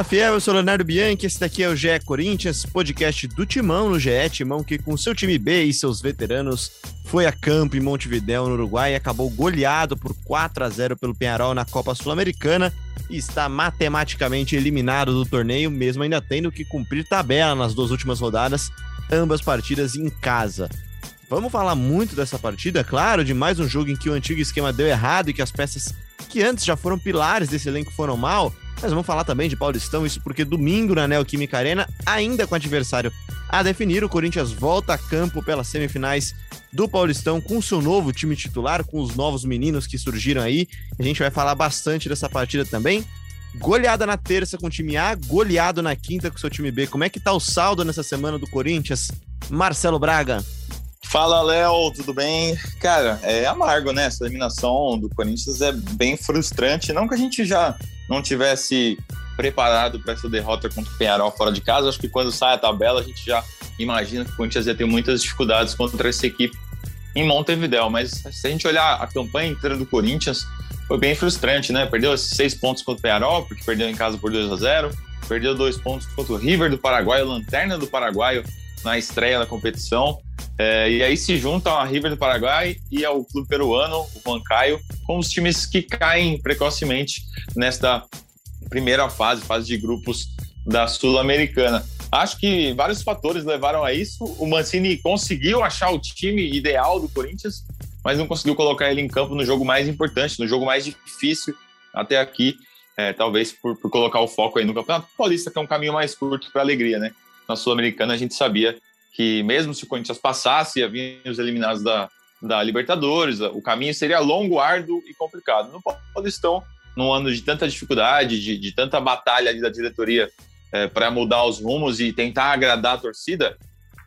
Fala fiel, eu sou Leonardo Bianchi, esse daqui é o GE Corinthians, podcast do Timão no GE, Timão que com seu time B e seus veteranos foi a campo em Montevidéu, no Uruguai, e acabou goleado por 4 a 0 pelo Penharol na Copa Sul-Americana e está matematicamente eliminado do torneio, mesmo ainda tendo que cumprir tabela nas duas últimas rodadas, ambas partidas em casa. Vamos falar muito dessa partida, claro, de mais um jogo em que o antigo esquema deu errado e que as peças que antes já foram pilares desse elenco foram mal, mas vamos falar também de Paulistão, isso porque domingo na Neoquímica Arena, ainda com adversário a definir, o Corinthians volta a campo pelas semifinais do Paulistão com seu novo time titular, com os novos meninos que surgiram aí. A gente vai falar bastante dessa partida também. Goleada na terça com o time A, goleado na quinta com o seu time B. Como é que tá o saldo nessa semana do Corinthians? Marcelo Braga. Fala, Léo, tudo bem? Cara, é amargo, né? Essa eliminação do Corinthians é bem frustrante. Não que a gente já não tivesse preparado para essa derrota contra o Penharol fora de casa. Acho que quando sai a tabela, a gente já imagina que o Corinthians ia ter muitas dificuldades contra essa equipe em Montevideo. Mas se a gente olhar a campanha inteira do Corinthians, foi bem frustrante, né? Perdeu seis pontos contra o Penharol, porque perdeu em casa por 2 a 0 Perdeu dois pontos contra o River do Paraguai, o Lanterna do Paraguai, na estreia da competição. É, e aí se juntam a River do Paraguai e ao clube peruano, o Huancayo, com os times que caem precocemente nesta primeira fase, fase de grupos da Sul-Americana. Acho que vários fatores levaram a isso. O Mancini conseguiu achar o time ideal do Corinthians, mas não conseguiu colocar ele em campo no jogo mais importante, no jogo mais difícil até aqui. É, talvez por, por, colocar o foco aí no Campeonato Paulista, que é um caminho mais curto para alegria, né? Na Sul-Americana a gente sabia que mesmo se o Corinthians passasse, havia os eliminados da, da Libertadores, o caminho seria longo, árduo e complicado. No Paulistão, num ano de tanta dificuldade, de, de tanta batalha ali da diretoria é, para mudar os rumos e tentar agradar a torcida,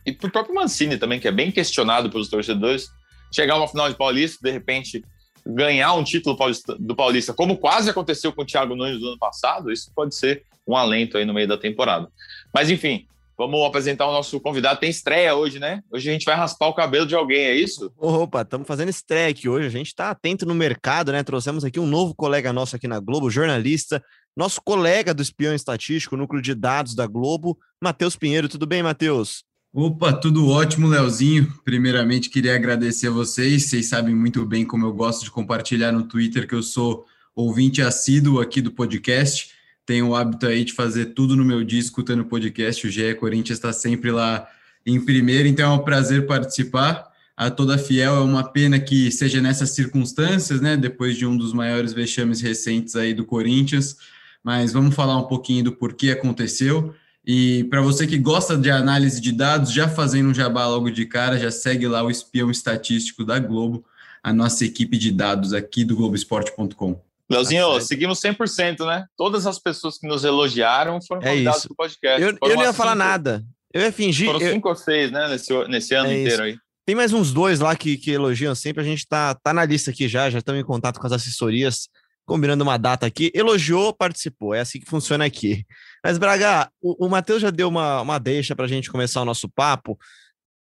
e para o próprio Mancini também, que é bem questionado pelos torcedores, chegar a uma final de Paulista, de repente ganhar um título do Paulista, como quase aconteceu com o Thiago Nunes do ano passado, isso pode ser um alento aí no meio da temporada. Mas enfim, Vamos apresentar o nosso convidado. Tem estreia hoje, né? Hoje a gente vai raspar o cabelo de alguém, é isso? Opa, estamos fazendo estreia aqui hoje. A gente está atento no mercado, né? Trouxemos aqui um novo colega nosso aqui na Globo, jornalista, nosso colega do espião estatístico, núcleo de dados da Globo, Matheus Pinheiro. Tudo bem, Matheus? Opa, tudo ótimo, Leozinho. Primeiramente, queria agradecer a vocês. Vocês sabem muito bem como eu gosto de compartilhar no Twitter que eu sou ouvinte assíduo aqui do podcast tenho o hábito aí de fazer tudo no meu dia, escutando podcast. O GE Corinthians está sempre lá em primeiro, então é um prazer participar. A toda fiel é uma pena que seja nessas circunstâncias, né? Depois de um dos maiores vexames recentes aí do Corinthians. Mas vamos falar um pouquinho do porquê aconteceu. E para você que gosta de análise de dados, já fazendo um jabá logo de cara, já segue lá o espião estatístico da Globo, a nossa equipe de dados aqui do Globoesporte.com. Leozinho, tá seguimos 100%, né? Todas as pessoas que nos elogiaram foram é convidadas para o podcast. Eu, eu não ia falar nada. Eu ia fingir. Foram eu... cinco ou seis, né? Nesse, nesse ano é inteiro aí. Tem mais uns dois lá que, que elogiam sempre. A gente tá, tá na lista aqui já, já estamos em contato com as assessorias, combinando uma data aqui. Elogiou, participou. É assim que funciona aqui. Mas, Braga, o, o Matheus já deu uma, uma deixa para a gente começar o nosso papo.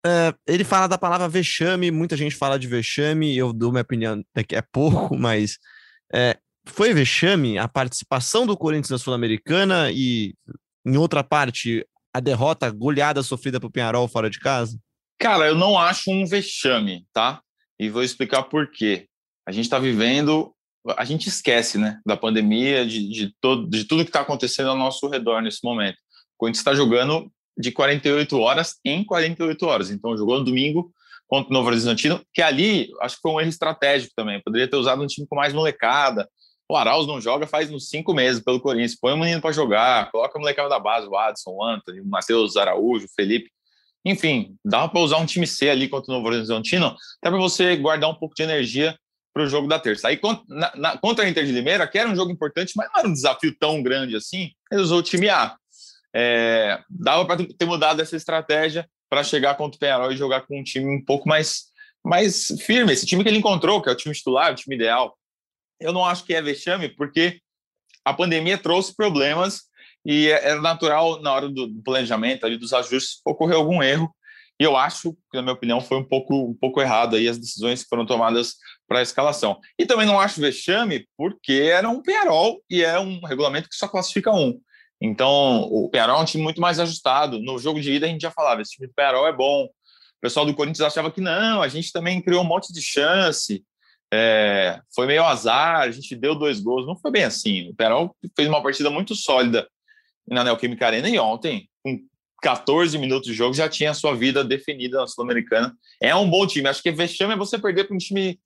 É, ele fala da palavra vexame, muita gente fala de vexame, eu dou minha opinião que é pouco, mas é, foi vexame a participação do Corinthians na Sul-Americana e, em outra parte, a derrota goleada sofrida por Penharol fora de casa? Cara, eu não acho um vexame, tá? E vou explicar por quê. A gente está vivendo, a gente esquece, né, da pandemia, de, de, todo, de tudo que está acontecendo ao nosso redor nesse momento. O Corinthians está jogando de 48 horas em 48 horas. Então, jogou no domingo contra o Novo Horizontino, que ali acho que foi um erro estratégico também. Poderia ter usado um time com mais molecada, o Arauz não joga faz uns cinco meses pelo Corinthians. Põe o menino para jogar, coloca o molecada da base, o Adson, o Anthony, o Matheus Araújo, o Felipe. Enfim, dá para usar um time C ali contra o Novo Horizontino, até para você guardar um pouco de energia para o jogo da terça. Aí na, na, contra a Inter de Limeira, que era um jogo importante, mas não era um desafio tão grande assim, ele usou o time A. É, dava para ter mudado essa estratégia para chegar contra o Penharol e jogar com um time um pouco mais, mais firme. Esse time que ele encontrou, que é o time titular, o time ideal eu não acho que é vexame, porque a pandemia trouxe problemas e é, é natural, na hora do planejamento, ali, dos ajustes, ocorrer algum erro. E eu acho que, na minha opinião, foi um pouco, um pouco errado aí as decisões que foram tomadas para a escalação. E também não acho vexame, porque era um Penarol e é um regulamento que só classifica um. Então, o Penarol é um time muito mais ajustado. No jogo de ida, a gente já falava: esse time do é bom. O pessoal do Corinthians achava que não, a gente também criou um monte de chance. É, foi meio azar, a gente deu dois gols. Não foi bem assim. O Penarol fez uma partida muito sólida na Neoquímica Arena e ontem, com 14 minutos de jogo, já tinha a sua vida definida na Sul-Americana. É um bom time. Acho que vexame é você perder para um time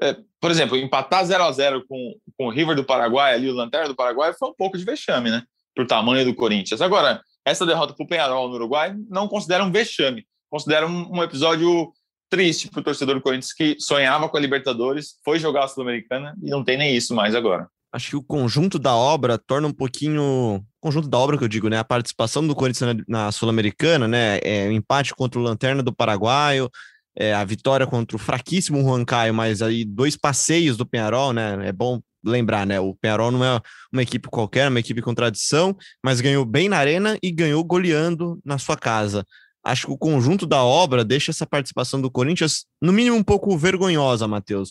é, por exemplo, empatar 0 a 0 com, com o River do Paraguai, ali o Lanterna do Paraguai, foi um pouco de vexame, né? Por tamanho do Corinthians. Agora, essa derrota para o Penharol no Uruguai não considera um vexame, considera um, um episódio triste para o torcedor do Corinthians que sonhava com a Libertadores, foi jogar a Sul-Americana e não tem nem isso mais agora. Acho que o conjunto da obra torna um pouquinho. Conjunto da obra que eu digo, né? A participação do Corinthians na, na Sul-Americana, né? É, o empate contra o Lanterna do Paraguaio, é, a vitória contra o fraquíssimo Juan Caio, mas aí dois passeios do Penharol, né? É bom lembrar, né? O Penharol não é uma equipe qualquer, é uma equipe com tradição, mas ganhou bem na arena e ganhou goleando na sua casa. Acho que o conjunto da obra deixa essa participação do Corinthians, no mínimo, um pouco vergonhosa, Matheus.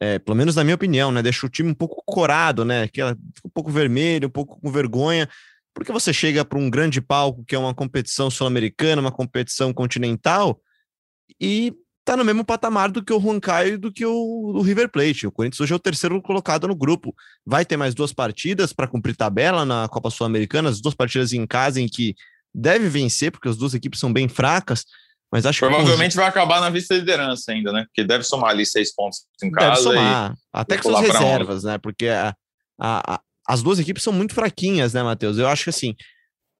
É, pelo menos na minha opinião, né? Deixa o time um pouco corado, né? Que um pouco vermelho, um pouco com vergonha, porque você chega para um grande palco que é uma competição sul-americana, uma competição continental, e tá no mesmo patamar do que o Juan Caio e do que o, o, River Plate. O Corinthians hoje é o terceiro colocado no grupo. Vai ter mais duas partidas para cumprir tabela na Copa Sul-Americana, as duas partidas em casa em que deve vencer, porque as duas equipes são bem fracas. Mas acho Provavelmente que... vai acabar na vista-liderança ainda, né? Porque deve somar ali seis pontos em casa. Deve somar, até com suas reservas, né? Porque a, a, a, as duas equipes são muito fraquinhas, né, Matheus? Eu acho que assim,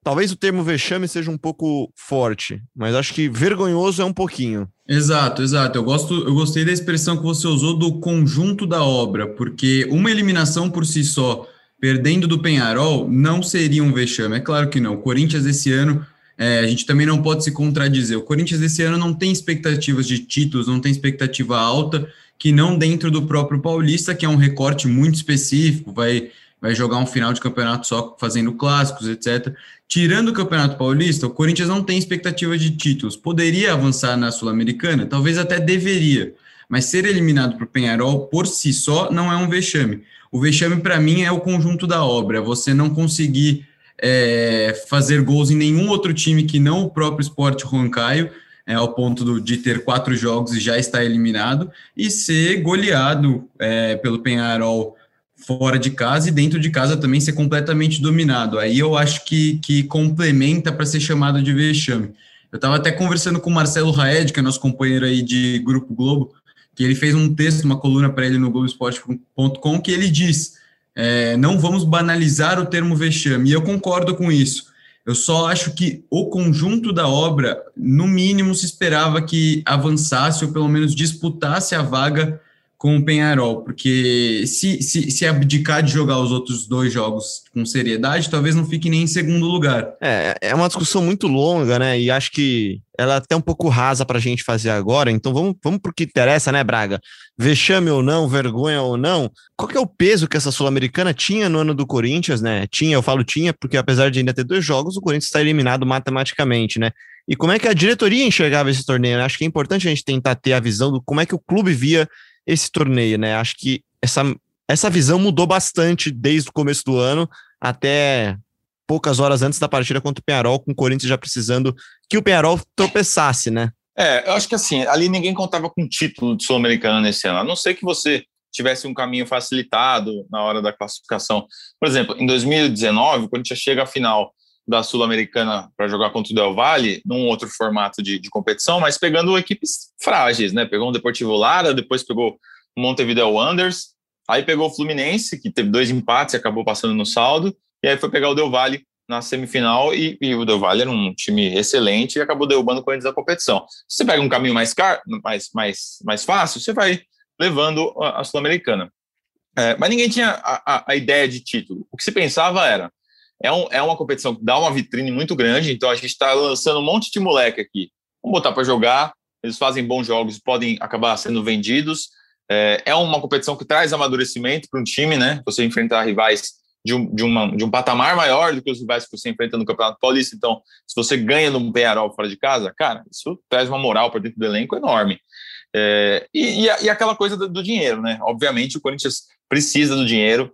Talvez o termo vexame seja um pouco forte, mas acho que vergonhoso é um pouquinho. Exato, exato. Eu gosto, eu gostei da expressão que você usou do conjunto da obra, porque uma eliminação por si só, perdendo do Penharol, não seria um vexame. É claro que não. O Corinthians esse ano, é, a gente também não pode se contradizer. O Corinthians esse ano não tem expectativas de títulos, não tem expectativa alta, que não dentro do próprio Paulista, que é um recorte muito específico, vai vai jogar um final de campeonato só fazendo clássicos, etc. Tirando o Campeonato Paulista, o Corinthians não tem expectativa de títulos. Poderia avançar na Sul-Americana? Talvez até deveria. Mas ser eliminado para o Penharol por si só não é um vexame. O vexame, para mim, é o conjunto da obra. Você não conseguir é, fazer gols em nenhum outro time que não o próprio Esporte Caio, é, ao ponto do, de ter quatro jogos e já estar eliminado, e ser goleado é, pelo Penharol fora de casa e dentro de casa também ser completamente dominado. Aí eu acho que, que complementa para ser chamado de vexame. Eu estava até conversando com o Marcelo Raed, que é nosso companheiro aí de Grupo Globo, que ele fez um texto, uma coluna para ele no Globoesporte.com, que ele diz: é, não vamos banalizar o termo vexame. E eu concordo com isso. Eu só acho que o conjunto da obra, no mínimo, se esperava que avançasse ou pelo menos disputasse a vaga com o Penharol, porque se, se, se abdicar de jogar os outros dois jogos com seriedade, talvez não fique nem em segundo lugar. É, é uma discussão muito longa, né? E acho que ela é até um pouco rasa para a gente fazer agora. Então vamos, vamos para o que interessa, né, Braga? Vexame ou não, vergonha ou não. Qual que é o peso que essa Sul-Americana tinha no ano do Corinthians, né? Tinha, eu falo tinha, porque apesar de ainda ter dois jogos, o Corinthians está eliminado matematicamente, né? E como é que a diretoria enxergava esse torneio? Né? Acho que é importante a gente tentar ter a visão do como é que o clube via esse torneio, né? Acho que essa, essa visão mudou bastante desde o começo do ano até poucas horas antes da partida contra o Penharol, com o Corinthians já precisando que o Penharol tropeçasse, né? É, eu acho que assim, ali ninguém contava com título de Sul-Americano nesse ano, a não ser que você tivesse um caminho facilitado na hora da classificação. Por exemplo, em 2019, quando gente chega à final da Sul-Americana para jogar contra o Del Valle, num outro formato de, de, competição, mas pegando equipes frágeis, né? Pegou o Deportivo Lara, depois pegou o Montevideo Wanderers, aí pegou o Fluminense, que teve dois empates e acabou passando no saldo, e aí foi pegar o Del Valle na semifinal e, e o Del Valle era um time excelente e acabou derrubando o Corinthians da competição. Se você pega um caminho mais, car mais, mais, mais fácil, você vai levando a, a Sul-Americana. É, mas ninguém tinha a, a, a ideia de título. O que se pensava era é, um, é uma competição que dá uma vitrine muito grande, então a gente está lançando um monte de moleque aqui. Vamos botar para jogar, eles fazem bons jogos, podem acabar sendo vendidos. É, é uma competição que traz amadurecimento para um time, né? Você enfrentar rivais de um, de, uma, de um patamar maior do que os rivais que você enfrenta no Campeonato Paulista. Então, se você ganha no Penharol fora de casa, cara, isso traz uma moral para dentro do elenco enorme. É, e, e, aquela coisa do, do, dinheiro, né? Obviamente, o Corinthians precisa do dinheiro,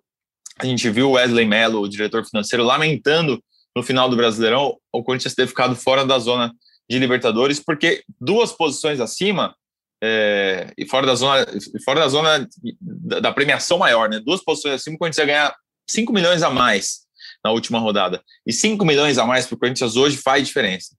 a gente viu o Wesley Mello, o diretor financeiro, lamentando no final do Brasileirão, o Corinthians ter ficado fora da zona de Libertadores, porque duas posições acima é, e fora da zona, fora da zona da, premiação maior, né? Duas posições acima, o Corinthians ia ganhar 5 milhões a mais na última rodada. E 5 milhões a mais para o Corinthians hoje faz diferença.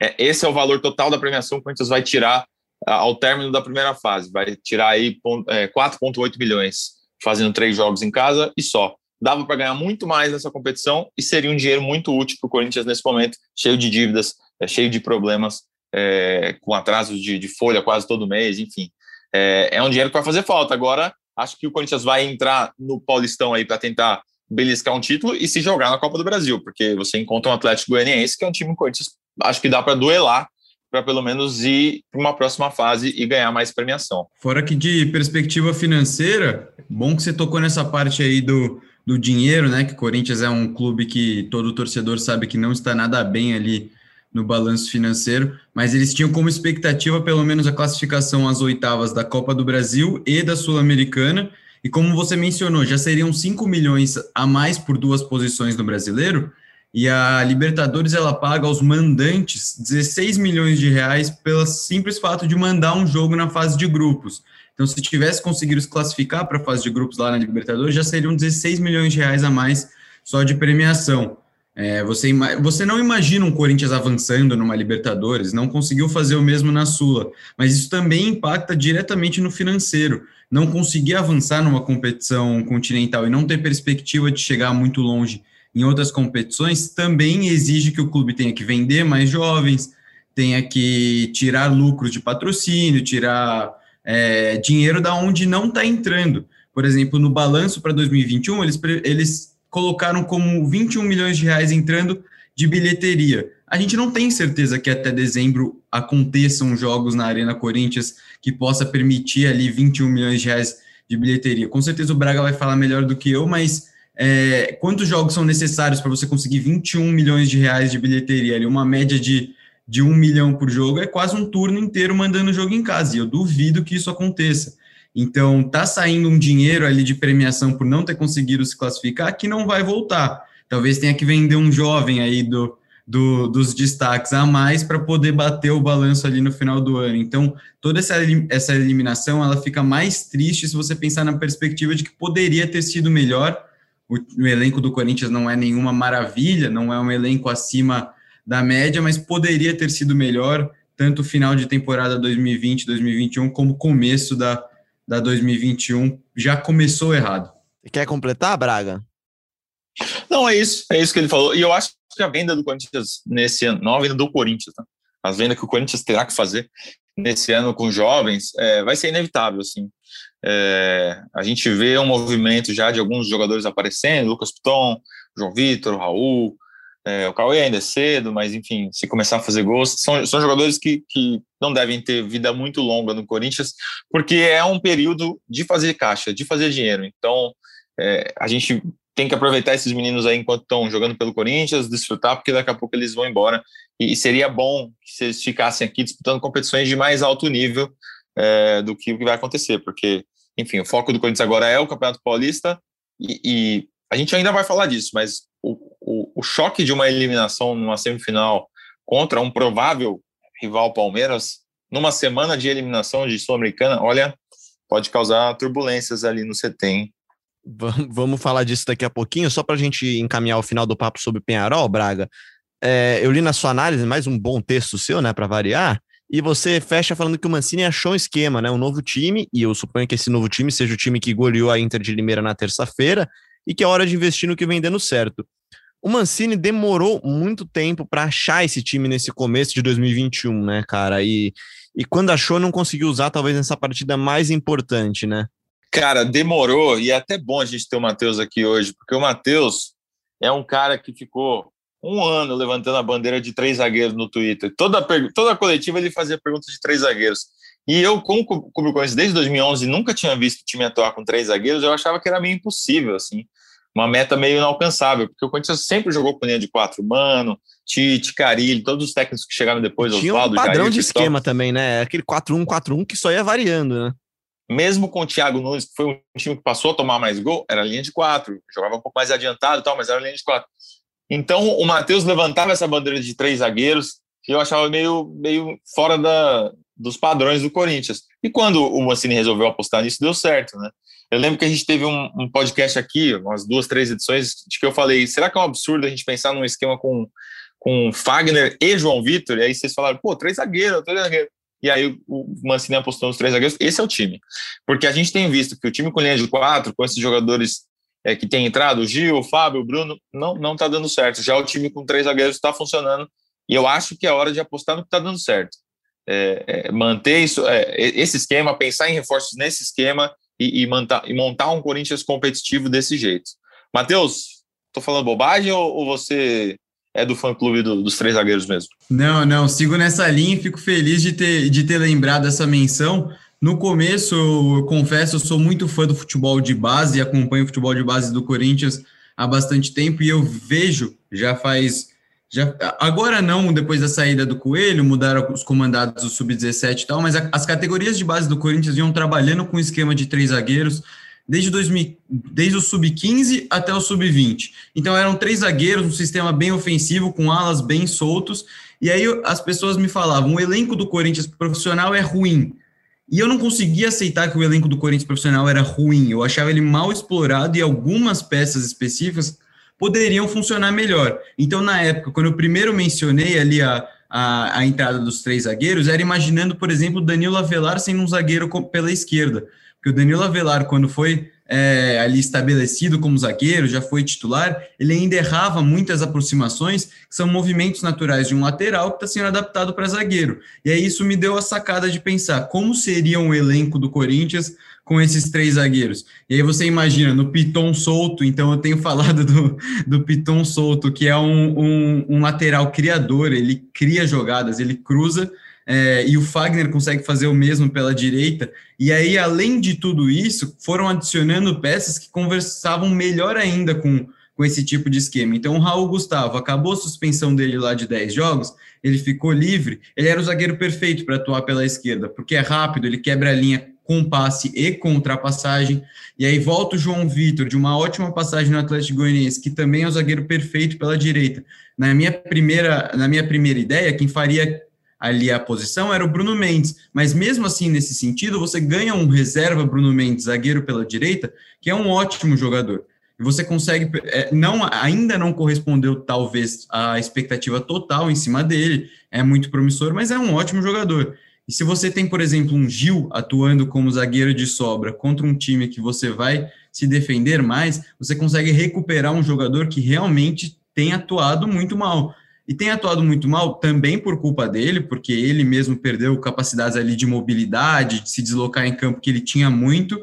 É, esse é o valor total da premiação que o Corinthians vai tirar ao término da primeira fase. Vai tirar aí é, 4,8 milhões, fazendo três jogos em casa e só. Dava para ganhar muito mais nessa competição e seria um dinheiro muito útil para o Corinthians nesse momento, cheio de dívidas, é, cheio de problemas, é, com atrasos de, de, folha quase todo mês, enfim. É, é um dinheiro que vai fazer falta. Agora, acho que o Corinthians vai entrar no Paulistão aí para tentar beliscar um título e se jogar na Copa do Brasil, porque você encontra um Atlético Goianiense, que é um time que o Corinthians acho que dá para duelar para pelo menos ir para uma próxima fase e ganhar mais premiação. Fora que de perspectiva financeira, bom que você tocou nessa parte aí do, do dinheiro, né? Que o Corinthians é um clube que todo torcedor sabe que não está nada bem ali no balanço financeiro, mas eles tinham como expectativa pelo menos a classificação às oitavas da Copa do Brasil e da Sul-Americana. E como você mencionou, já seriam 5 milhões a mais por duas posições no brasileiro. E a Libertadores ela paga aos mandantes 16 milhões de reais pelo simples fato de mandar um jogo na fase de grupos. Então, se tivesse conseguido se classificar para a fase de grupos lá na Libertadores, já seriam 16 milhões de reais a mais só de premiação. É, você, você não imagina um Corinthians avançando numa Libertadores, não conseguiu fazer o mesmo na Sula, mas isso também impacta diretamente no financeiro. Não conseguir avançar numa competição continental e não ter perspectiva de chegar muito longe em outras competições, também exige que o clube tenha que vender mais jovens, tenha que tirar lucros de patrocínio, tirar é, dinheiro da onde não está entrando. Por exemplo, no balanço para 2021, eles, eles colocaram como 21 milhões de reais entrando de bilheteria. A gente não tem certeza que até dezembro aconteçam jogos na Arena Corinthians que possa permitir ali 21 milhões de reais de bilheteria. Com certeza o Braga vai falar melhor do que eu, mas é, quantos jogos são necessários para você conseguir 21 milhões de reais de bilheteria? Ali, uma média de, de um milhão por jogo é quase um turno inteiro mandando o jogo em casa, e eu duvido que isso aconteça. Então, tá saindo um dinheiro ali de premiação por não ter conseguido se classificar que não vai voltar. Talvez tenha que vender um jovem aí do, do, dos destaques a mais para poder bater o balanço ali no final do ano. Então, toda essa, essa eliminação ela fica mais triste se você pensar na perspectiva de que poderia ter sido melhor o, o elenco do Corinthians não é nenhuma maravilha, não é um elenco acima da média, mas poderia ter sido melhor, tanto o final de temporada 2020, 2021, como o começo da, da 2021 já começou errado. Quer completar, Braga? Não, é isso, é isso que ele falou. E eu acho que a venda do Corinthians nesse ano, não a venda do Corinthians, tá? a venda que o Corinthians terá que fazer nesse ano com jovens, é, vai ser inevitável, assim. É, a gente vê um movimento já de alguns jogadores aparecendo, Lucas Piton, João Vitor, Raul, é, o Cauê ainda é cedo, mas enfim, se começar a fazer gols, são, são jogadores que, que não devem ter vida muito longa no Corinthians, porque é um período de fazer caixa, de fazer dinheiro. Então, é, a gente tem que aproveitar esses meninos aí enquanto estão jogando pelo Corinthians, desfrutar, porque daqui a pouco eles vão embora. E, e seria bom se eles ficassem aqui disputando competições de mais alto nível é, do que o que vai acontecer, porque enfim, o foco do Corinthians agora é o Campeonato Paulista e, e a gente ainda vai falar disso, mas o, choque de uma eliminação numa semifinal contra um provável rival Palmeiras, numa semana de eliminação de Sul-Americana, olha, pode causar turbulências ali no CT, Vamos falar disso daqui a pouquinho, só para a gente encaminhar o final do papo sobre Penharol, Braga. É, eu li na sua análise mais um bom texto seu, né, para variar, e você fecha falando que o Mancini achou um esquema, né? Um novo time, e eu suponho que esse novo time seja o time que goleou a Inter de Limeira na terça-feira e que é hora de investir no que vem dando certo. O Mancini demorou muito tempo para achar esse time nesse começo de 2021, né, cara? E, e quando achou, não conseguiu usar, talvez nessa partida mais importante, né? Cara, demorou, e é até bom a gente ter o Matheus aqui hoje, porque o Matheus é um cara que ficou um ano levantando a bandeira de três zagueiros no Twitter. Toda, toda coletiva ele fazia perguntas de três zagueiros. E eu, como, como conheço desde 2011, nunca tinha visto o time atuar com três zagueiros, eu achava que era meio impossível, assim. Uma meta meio inalcançável, porque o Corinthians sempre jogou com linha de quatro, Mano, Tite, Carilli, todos os técnicos que chegaram depois, Tinha Oswaldo, um padrão Jair, de esquema também, né? Aquele 4-1-4-1 que só ia variando, né? Mesmo com o Thiago Nunes, que foi um time que passou a tomar mais gol, era linha de quatro, jogava um pouco mais adiantado e tal, mas era linha de quatro Então o Matheus levantava essa bandeira de três zagueiros, que eu achava meio, meio fora da, dos padrões do Corinthians. E quando o Mancini resolveu apostar nisso, deu certo, né? Eu lembro que a gente teve um, um, podcast aqui, umas duas, três edições, de que eu falei: será que é um absurdo a gente pensar num esquema com, com Fagner e João Vitor? E aí vocês falaram: pô, três zagueiros, três zagueiros. E aí o Mancini apostou nos três zagueiros. Esse é o time. Porque a gente tem visto que o time com linha de quatro, com esses jogadores é, que tem entrado, o Gil, o Fábio, o Bruno, não, não tá dando certo. Já o time com três zagueiros está funcionando. E eu acho que é hora de apostar no que está dando certo. É, é, manter isso, é, esse esquema, pensar em reforços nesse esquema e, e, montar, e montar um Corinthians competitivo desse jeito. Matheus, estou falando bobagem ou, ou, você é do fã-clube do, dos três zagueiros mesmo? Não, não, sigo nessa linha e fico feliz de ter, de ter lembrado essa menção. No começo, eu confesso, eu sou muito fã do futebol de base acompanho o futebol de base do Corinthians há bastante tempo e eu vejo, já faz já, agora não, depois da saída do Coelho, mudaram os comandados do Sub-17 e tal, mas a, as categorias de base do Corinthians iam trabalhando com esquema de três zagueiros desde, 2000, desde o Sub-15 até o Sub-20. Então eram três zagueiros, um sistema bem ofensivo, com alas bem soltos, e aí as pessoas me falavam, o elenco do Corinthians profissional é ruim. E eu não conseguia aceitar que o elenco do Corinthians profissional era ruim, eu achava ele mal explorado e algumas peças específicas poderiam funcionar melhor. Então, na época, quando eu primeiro mencionei ali a, a, a entrada dos três zagueiros, era imaginando, por exemplo, Danilo Avelar sendo um zagueiro pela esquerda. Porque o Danilo Avelar, quando foi é, ali estabelecido como zagueiro, já foi titular, ele ainda errava muitas aproximações, que são movimentos naturais de um lateral que está sendo adaptado para zagueiro. E aí isso me deu a sacada de pensar como seria um elenco do Corinthians com esses três zagueiros. E aí você imagina, no Piton solto, então eu tenho falado do, do Piton solto, que é um, um, um lateral criador, ele cria jogadas, ele cruza, é, e o Fagner consegue fazer o mesmo pela direita. E aí, além de tudo isso, foram adicionando peças que conversavam melhor ainda com, com esse tipo de esquema. Então, o Raul Gustavo acabou a suspensão dele lá de 10 jogos, ele ficou livre, ele era o zagueiro perfeito para atuar pela esquerda, porque é rápido, ele quebra a linha com passe e com ultrapassagem. E aí volta o João Vitor, de uma ótima passagem no Atlético Goianiense, que também é o zagueiro perfeito pela direita. Na minha primeira, na minha primeira ideia, quem faria ali a posição era o Bruno Mendes, mas mesmo assim, nesse sentido, você ganha um reserva Bruno Mendes, zagueiro pela direita, que é um ótimo jogador. E você consegue, é, não, ainda não correspondeu talvez à expectativa total em cima dele, é muito promissor, mas é um ótimo jogador. E se você tem, por exemplo, um Gil atuando como zagueiro de sobra contra um time que você vai se defender mais, você consegue recuperar um jogador que realmente tem atuado muito mal. E tem atuado muito mal também por culpa dele, porque ele mesmo perdeu capacidades ali de mobilidade, de se deslocar em campo que ele tinha muito,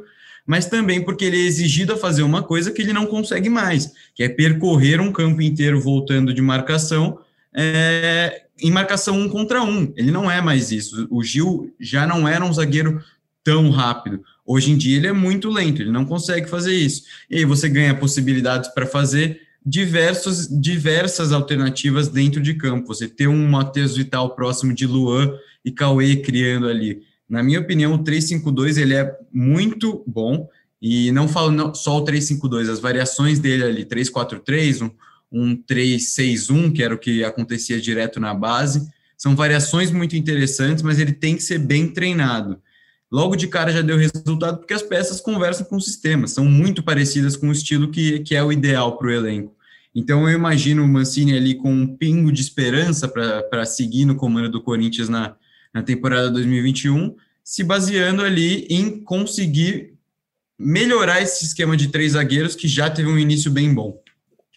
mas também porque ele é exigido a fazer uma coisa que ele não consegue mais, que é percorrer um campo inteiro voltando de marcação é, em marcação um contra um. Ele não é mais isso. O Gil já não era um zagueiro tão rápido. Hoje em dia ele é muito lento, ele não consegue fazer isso. E aí você ganha possibilidades para fazer diversos, diversas alternativas dentro de campo. Você ter um Matheus Vital próximo de Luan e Cauê criando ali. Na minha opinião, o 352 ele é muito bom. E não falo não, só o 352, as variações dele ali, 343, um, um 361, que era o que acontecia direto na base. São variações muito interessantes, mas ele tem que ser bem treinado. Logo de cara já deu resultado porque as peças conversam com o sistema, são muito parecidas com o estilo que, que é o ideal para o elenco. Então eu imagino o Mancini ali com um pingo de esperança para seguir no comando do Corinthians na, na temporada 2021, se baseando ali em conseguir melhorar esse esquema de três zagueiros que já teve um início bem bom.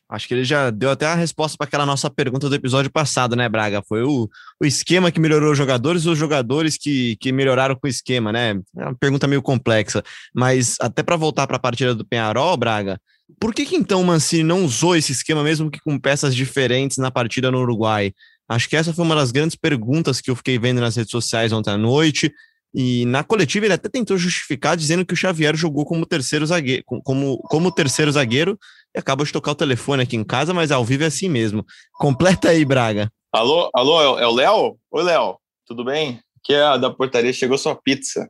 Acho que ele já deu até a resposta para aquela nossa pergunta do episódio passado, né, Braga? Foi o, o esquema que melhorou os jogadores ou os jogadores que, que melhoraram com o esquema, né? É uma pergunta meio complexa. Mas até para voltar para a partida do Penharol, Braga, por que, que então o Mancini não usou esse esquema, mesmo que com peças diferentes na partida no Uruguai? Acho que essa foi uma das grandes perguntas que eu fiquei vendo nas redes sociais ontem à noite. E na coletiva ele até tentou justificar dizendo que o Xavier jogou como terceiro zagueiro, como, como terceiro zagueiro e acabou de tocar o telefone aqui em casa, mas ao vivo é assim mesmo. Completa aí, Braga. Alô, alô, é o Léo? Oi, Léo, tudo bem? Aqui é a da portaria, chegou sua pizza.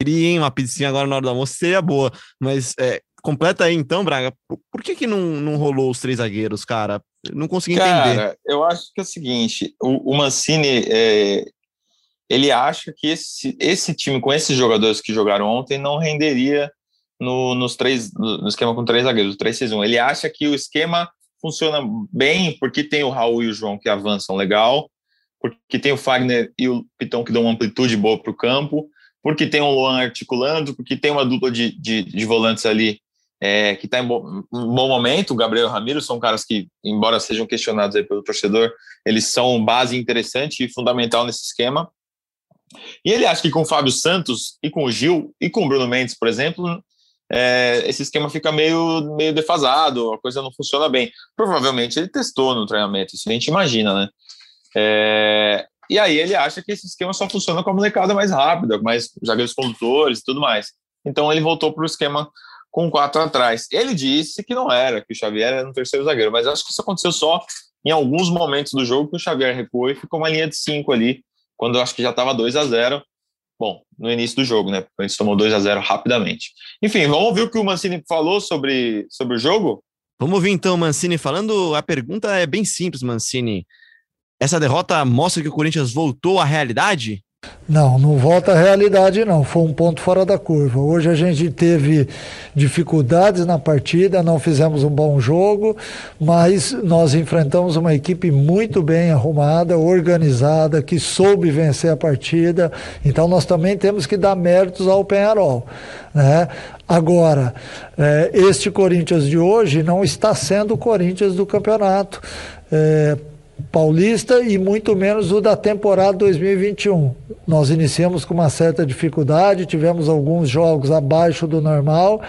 Queria, hein, uma pizzinha agora na hora do almoço seria boa, mas é, completa aí então, Braga. Por, que que não, não rolou os três zagueiros, cara? não consegui Cara, entender. Cara, eu acho que é o seguinte: o, o Mancini, é, ele acha que esse, esse time, com esses jogadores que jogaram ontem, não renderia no, nos três, no esquema com três zagueiros, 3-6-1. Ele acha que o esquema funciona bem porque tem o Raul e o João que avançam legal, porque tem o Fagner e o Pitão que dão uma amplitude boa para o campo, porque tem o Luan articulando, porque tem uma dupla de, de, de volantes ali é, que está em bom, um bom momento. O Gabriel e o Ramiro são caras que, embora sejam questionados pelo torcedor, eles são base interessante e fundamental nesse esquema. E ele acha que com o Fábio Santos e com o Gil e com o Bruno Mendes, por exemplo, é, esse esquema fica meio, meio defasado, a coisa não funciona bem. Provavelmente ele testou no treinamento, isso a gente imagina, né? É, e aí ele acha que esse esquema só funciona com a molecada mais rápida, mais zagueiros condutores e tudo mais. Então ele voltou para o esquema com quatro atrás. Ele disse que não era, que o Xavier era no terceiro zagueiro, mas acho que isso aconteceu só em alguns momentos do jogo que o Xavier recuou e ficou uma linha de cinco ali, quando eu acho que já estava 2 a 0 bom, no início do jogo, né? A gente tomou 2 a 0 rapidamente. Enfim, vamos ouvir o que o Mancini falou sobre, sobre o jogo? Vamos ouvir então o Mancini falando. A pergunta é bem simples, Mancini. Essa derrota mostra que o Corinthians voltou à realidade? Não, não volta à realidade, não. Foi um ponto fora da curva. Hoje a gente teve dificuldades na partida, não fizemos um bom jogo, mas nós enfrentamos uma equipe muito bem arrumada, organizada, que soube vencer a partida. Então nós também temos que dar méritos ao Penharol. Né? Agora, é, este Corinthians de hoje não está sendo o Corinthians do campeonato. É, paulista e muito menos o da temporada 2021. Nós iniciamos com uma certa dificuldade, tivemos alguns jogos abaixo do normal,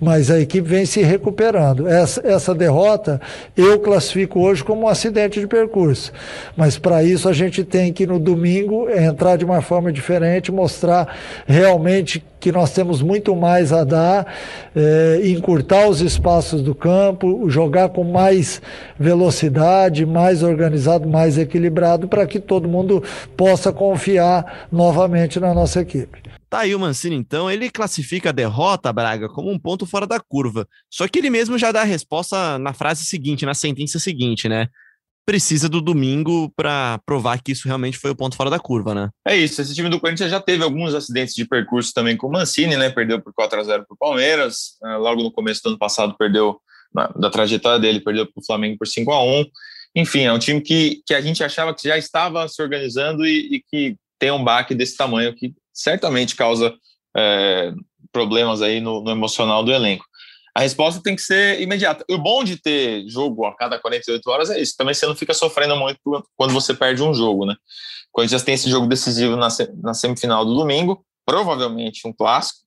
mas a equipe vem se recuperando. Essa, essa derrota eu classifico hoje como um acidente de percurso, mas para isso a gente tem que no domingo entrar de uma forma diferente, mostrar realmente que nós temos muito mais a dar, é, encurtar os espaços do campo, jogar com mais velocidade, mais organizado, mais equilibrado, para que todo mundo possa confiar novamente na nossa equipe. Tá aí o Mancini, então, ele classifica a derrota, Braga, como um ponto fora da curva. Só que ele mesmo já dá a resposta na frase seguinte, na sentença seguinte, né? Precisa do domingo para provar que isso realmente foi o ponto fora da curva, né? É isso, esse time do Corinthians já teve alguns acidentes de percurso também com o Mancini, né? Perdeu por 4 a 0 para o Palmeiras, né? logo no começo do ano passado perdeu, da trajetória dele, perdeu para o Flamengo por 5 a 1 Enfim, é um time que, que a gente achava que já estava se organizando e, e que tem um baque desse tamanho que certamente causa é, problemas aí no, no, emocional do elenco. A resposta tem que ser imediata. O bom de ter jogo a cada 48 horas é isso. Também você não fica sofrendo muito quando você perde um jogo, né? Quando já tem esse jogo decisivo na, na semifinal do domingo, provavelmente um clássico,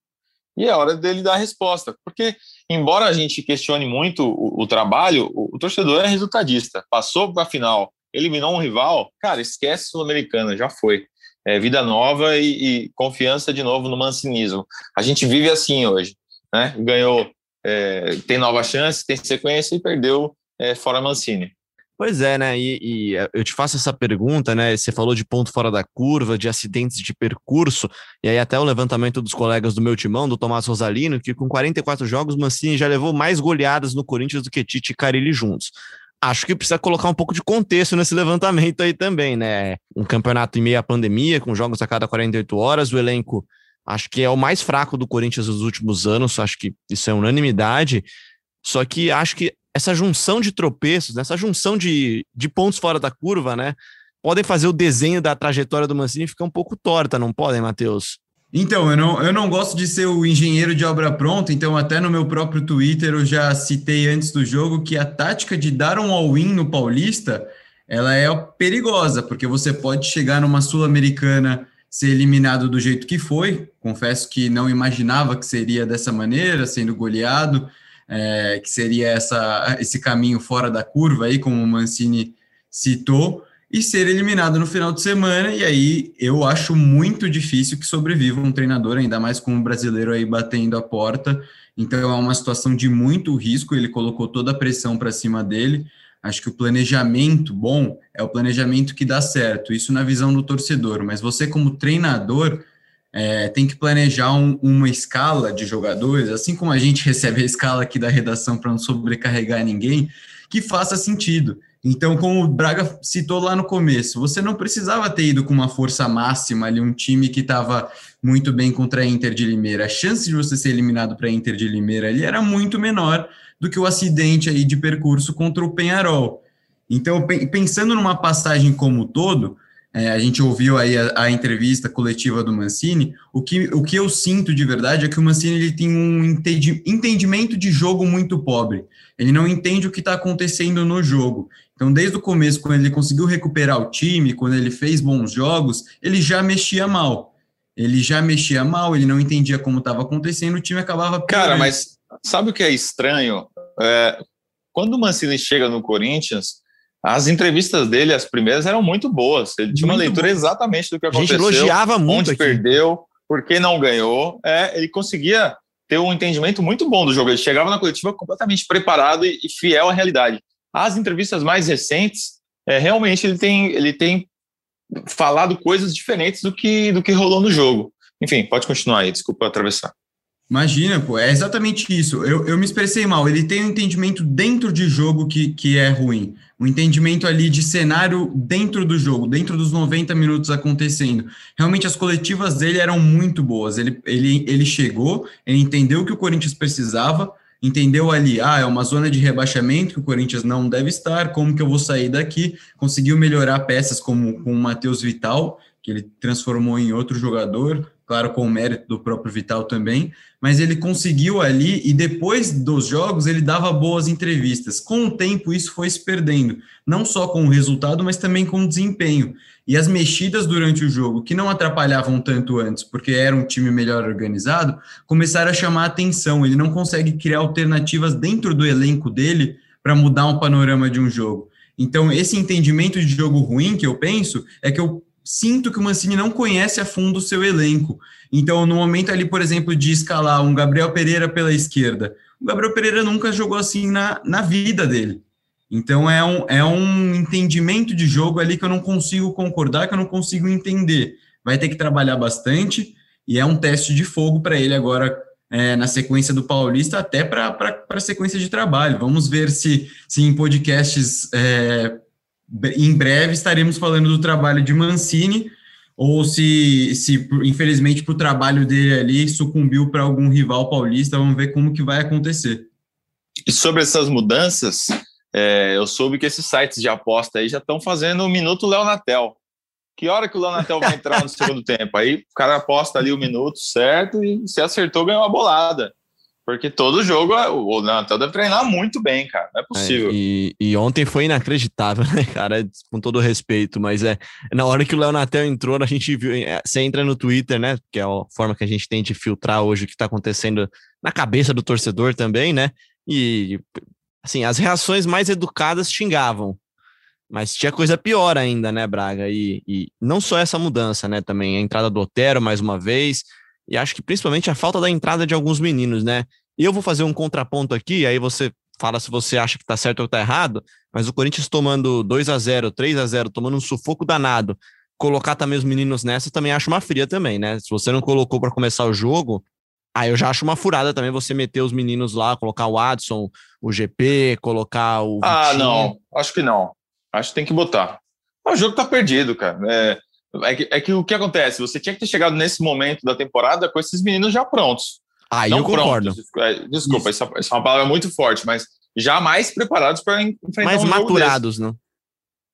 e é hora dele dar a resposta. Porque, embora a gente questione muito o, o trabalho, o, o, torcedor é resultadista. Passou para a final, eliminou um rival, cara, esquece Sul-Americana, já foi é, vida nova e, e, confiança de novo no mancinismo. A gente vive assim hoje, né? Ganhou, é, tem nova chance, tem sequência e perdeu é, fora Mancini. Pois é, né? E, e, eu te faço essa pergunta, né? Você falou de ponto fora da curva, de acidentes de percurso, e aí até o levantamento dos colegas do meu timão, do Tomás Rosalino, que com 44 jogos, Mancini já levou mais goleadas no Corinthians do que Tite e Carilli juntos acho que precisa colocar um pouco de contexto nesse levantamento aí também, né? Um campeonato em meio à pandemia, com jogos a cada 48 horas, o elenco acho que é o mais fraco do Corinthians nos últimos anos, acho que isso é unanimidade. Só que acho que essa junção de tropeços, né? essa junção de, de pontos fora da curva, né? Podem fazer o desenho da trajetória do Mancini ficar um pouco torta, não podem, Matheus? Então, eu não, eu não gosto de ser o engenheiro de obra pronta, então até no meu próprio Twitter eu já citei antes do jogo que a tática de dar um all-in no Paulista, ela é perigosa, porque você pode chegar numa Sul-Americana ser eliminado do jeito que foi, confesso que não imaginava que seria dessa maneira, sendo goleado, é, que seria essa, esse caminho fora da curva aí, como o Mancini citou, e ser eliminado no final de semana. E aí eu acho muito difícil que sobreviva um treinador, ainda mais com um brasileiro aí batendo a porta. Então é uma situação de muito risco. Ele colocou toda a pressão para cima dele. Acho que o planejamento bom é o planejamento que dá certo, isso na visão do torcedor. Mas você, como treinador, é, tem que planejar um, uma escala de jogadores, assim como a gente recebe a escala aqui da redação para não sobrecarregar ninguém, que faça sentido. Então, como o Braga citou lá no começo, você não precisava ter ido com uma força máxima ali, um time que estava muito bem contra a Inter de Limeira. A chance de você ser eliminado para a Inter de Limeira ali era muito menor do que o acidente aí de percurso contra o Penharol. Então, pensando numa passagem como todo, é, a gente ouviu aí a, a, entrevista coletiva do Mancini, o que, o que eu sinto de verdade é que o Mancini ele tem um entendi, entendimento de jogo muito pobre. Ele não entende o que está acontecendo no jogo. Então, desde o começo, quando ele conseguiu recuperar o time, quando ele fez bons jogos, ele já mexia mal. Ele já mexia mal, ele não entendia como estava acontecendo, o time acabava. Cara, mas sabe o que é estranho? É, quando o Mancini chega no Corinthians, as entrevistas dele, as primeiras, eram muito boas. Ele tinha muito uma leitura bom. exatamente do que aconteceu. A gente elogiava muito. Onde aqui. perdeu, por que não ganhou. É, ele conseguia ter um entendimento muito bom do jogo. Ele chegava na coletiva completamente preparado e, e fiel à realidade. As entrevistas mais recentes, é, realmente ele tem, ele tem falado coisas diferentes do que, do que rolou no jogo. Enfim, pode continuar aí, desculpa atravessar. Imagina, pô, é exatamente isso. Eu, eu me expressei mal. Ele tem um entendimento dentro de jogo que, que é ruim. Um entendimento ali de cenário dentro do jogo, dentro dos 90 minutos acontecendo. Realmente as coletivas dele eram muito boas. Ele, ele, ele chegou, ele entendeu o que o Corinthians precisava, entendeu ali, ah, é uma zona de rebaixamento que o Corinthians não deve estar, como que eu vou sair daqui? Conseguiu melhorar peças como com o Matheus Vital, que ele transformou em outro jogador, claro, com o mérito do próprio Vital também, mas ele conseguiu ali e depois dos jogos ele dava boas entrevistas. Com o tempo isso foi se perdendo, não só com o resultado, mas também com o desempenho. E as mexidas durante o jogo, que não atrapalhavam tanto antes, porque era um time melhor organizado, começaram a chamar a atenção. Ele não consegue criar alternativas dentro do elenco dele para mudar um panorama de um jogo. Então, esse entendimento de jogo ruim que eu penso é que eu sinto que o Mancini não conhece a fundo o seu elenco. Então, no momento ali, por exemplo, de escalar um Gabriel Pereira pela esquerda, o Gabriel Pereira nunca jogou assim na, na vida dele. Então, é um, é um entendimento de jogo ali que eu não consigo concordar, que eu não consigo entender. Vai ter que trabalhar bastante e é um teste de fogo para ele agora é, na sequência do Paulista, até para a sequência de trabalho. Vamos ver se, se em podcasts é, em breve estaremos falando do trabalho de Mancini, ou se, se infelizmente, para o trabalho dele ali sucumbiu para algum rival paulista. Vamos ver como que vai acontecer. E sobre essas mudanças, é, eu soube que esses sites de aposta aí já estão fazendo o minuto Leonatel. Que hora que o Leonatel vai entrar no segundo tempo? Aí o cara aposta ali o minuto certo e se acertou, ganhou uma bolada. Porque todo jogo o Natal deve treinar muito bem, cara. Não é possível. É, e, e, ontem foi inacreditável, né, cara? Com todo respeito, mas é na hora que o Léo Natel entrou, a gente viu. É, você entra no Twitter, né? Que é a forma que a gente tem de filtrar hoje o que está acontecendo na cabeça do torcedor também, né? E assim, as reações mais educadas xingavam. Mas tinha coisa pior ainda, né, Braga? E, e não só essa mudança, né? Também a entrada do Otero mais uma vez e acho que principalmente a falta da entrada de alguns meninos, né? Eu vou fazer um contraponto aqui, aí você fala se você acha que tá certo ou tá errado, mas o Corinthians tomando 2 a 0 3 a 0 tomando um sufoco danado, colocar também os meninos nessa, também acho uma fria também, né? Se você não colocou para começar o jogo, aí eu já acho uma furada também você meter os meninos lá, colocar o Adson, o GP, colocar o. Ah, Vitinho. não, acho que não. Acho que tem que botar. O jogo tá perdido, cara. É, é que, é que o que acontece? Você tinha que ter chegado nesse momento da temporada com esses meninos já prontos. Ah, eu concordo. Prontos. É, desculpa, isso. Essa, é uma palavra muito forte, mas já mais preparados para enfrentar mais um maturados, né?